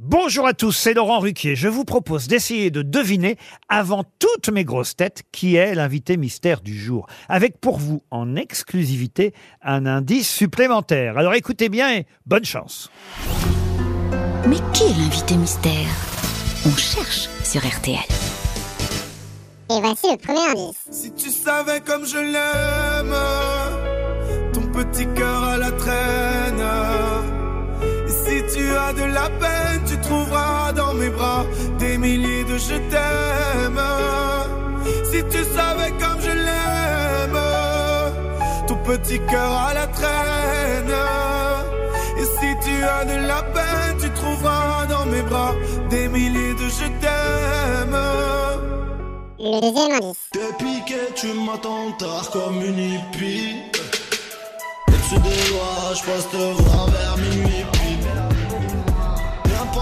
Bonjour à tous, c'est Laurent Ruquier. Je vous propose d'essayer de deviner, avant toutes mes grosses têtes, qui est l'invité mystère du jour. Avec pour vous, en exclusivité, un indice supplémentaire. Alors écoutez bien et bonne chance. Mais qui est l'invité mystère? On cherche sur RTL. Et voici le premier indice. Si tu savais comme je l'aime, ton petit cœur à la traîne. Et si tu as de la peine, tu trouveras dans mes bras des milliers de je t'aime. Si tu savais comme je l'aime, ton petit cœur à la traîne. Et si tu as de la peine, tu trouveras dans mes bras des milliers de je t'aime. Le deuxième indice. T'es piqué, tu m'attends tard comme une hippie. Au-dessus des lois, je passe te voir vers minuit.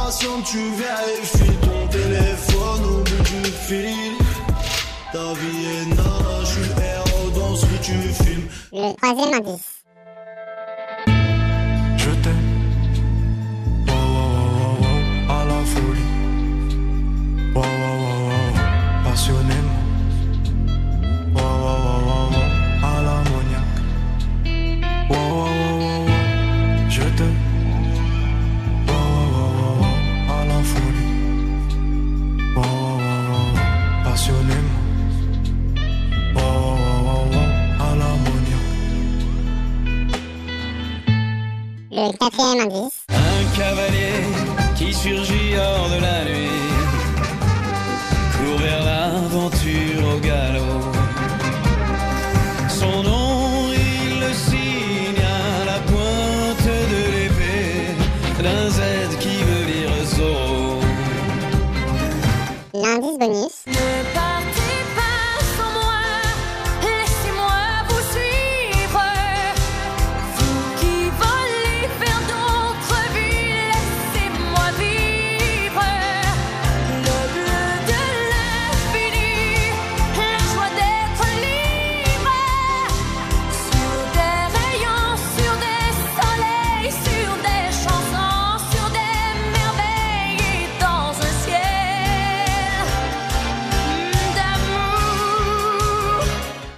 Impatient, tu vérifies ton téléphone au bout du fil. Ta vie est nana, je suis héros dans ce que tu filmes. Le troisième indice. Je t'aime. Wow, wow, wow, wow, à la folie. Wow, wow, wow, wow, passionnément. Passionnément. Wow, à l'ammoniaque. Le quatrième indice. Un cavalier qui surgit hors de la nuit court vers l'aventure au galop. Son nom, il le signe à la pointe de l'épée d'un Z qui veut dire Zorro. L'indice bonus.